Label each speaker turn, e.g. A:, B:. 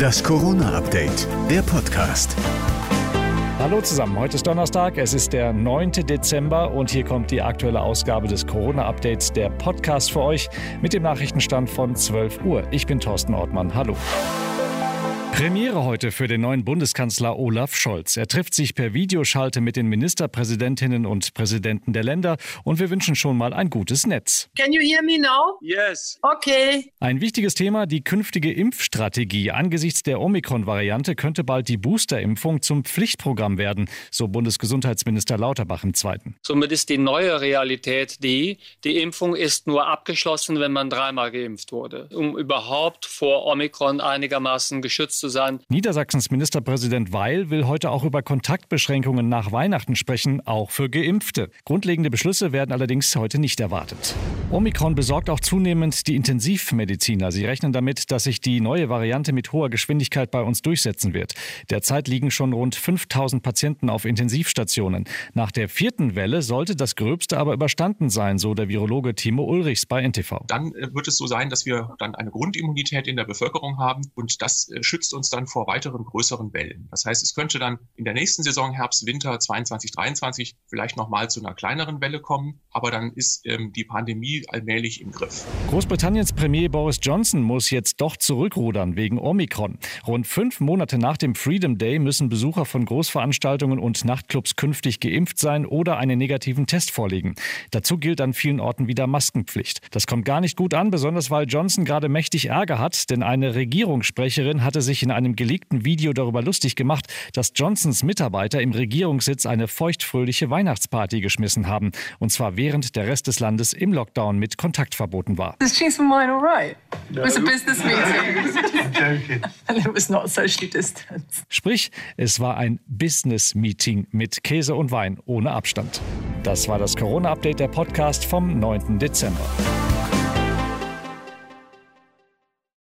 A: Das Corona-Update, der Podcast.
B: Hallo zusammen, heute ist Donnerstag, es ist der 9. Dezember und hier kommt die aktuelle Ausgabe des Corona-Updates, der Podcast für euch mit dem Nachrichtenstand von 12 Uhr. Ich bin Thorsten Ortmann, hallo. Premiere heute für den neuen Bundeskanzler Olaf Scholz. Er trifft sich per Videoschalte mit den Ministerpräsidentinnen und Präsidenten der Länder und wir wünschen schon mal ein gutes Netz.
C: Can you hear me now?
D: Yes.
C: Okay.
B: Ein wichtiges Thema, die künftige Impfstrategie. Angesichts der Omikron-Variante könnte bald die Boosterimpfung zum Pflichtprogramm werden, so Bundesgesundheitsminister Lauterbach im Zweiten.
D: Somit ist die neue Realität die, die Impfung ist nur abgeschlossen, wenn man dreimal geimpft wurde, um überhaupt vor Omikron einigermaßen geschützt zu sein.
B: Niedersachsens Ministerpräsident Weil will heute auch über Kontaktbeschränkungen nach Weihnachten sprechen, auch für Geimpfte. Grundlegende Beschlüsse werden allerdings heute nicht erwartet. Omikron besorgt auch zunehmend die Intensivmediziner. Sie rechnen damit, dass sich die neue Variante mit hoher Geschwindigkeit bei uns durchsetzen wird. Derzeit liegen schon rund 5000 Patienten auf Intensivstationen. Nach der vierten Welle sollte das Gröbste aber überstanden sein, so der Virologe Timo Ulrichs bei NTV.
E: Dann äh, wird es so sein, dass wir dann eine Grundimmunität in der Bevölkerung haben und das äh, schützt uns dann vor weiteren größeren Wellen. Das heißt, es könnte dann in der nächsten Saison Herbst, Winter 22, 23 vielleicht nochmal zu einer kleineren Welle kommen, aber dann ist ähm, die Pandemie allmählich im Griff.
B: Großbritanniens Premier Boris Johnson muss jetzt doch zurückrudern wegen Omikron. Rund fünf Monate nach dem Freedom Day müssen Besucher von Großveranstaltungen und Nachtclubs künftig geimpft sein oder einen negativen Test vorlegen. Dazu gilt an vielen Orten wieder Maskenpflicht. Das kommt gar nicht gut an, besonders weil Johnson gerade mächtig Ärger hat, denn eine Regierungssprecherin hatte sich in einem geleakten Video darüber lustig gemacht, dass Johnsons Mitarbeiter im Regierungssitz eine feuchtfröhliche Weihnachtsparty geschmissen haben. Und zwar während der Rest des Landes im Lockdown mit Kontaktverboten war.
C: Is cheese and wine all right? It was a business meeting. and it was not socially distanced.
B: Sprich, es war ein Business-Meeting mit Käse und Wein ohne Abstand. Das war das Corona-Update der Podcast vom 9. Dezember.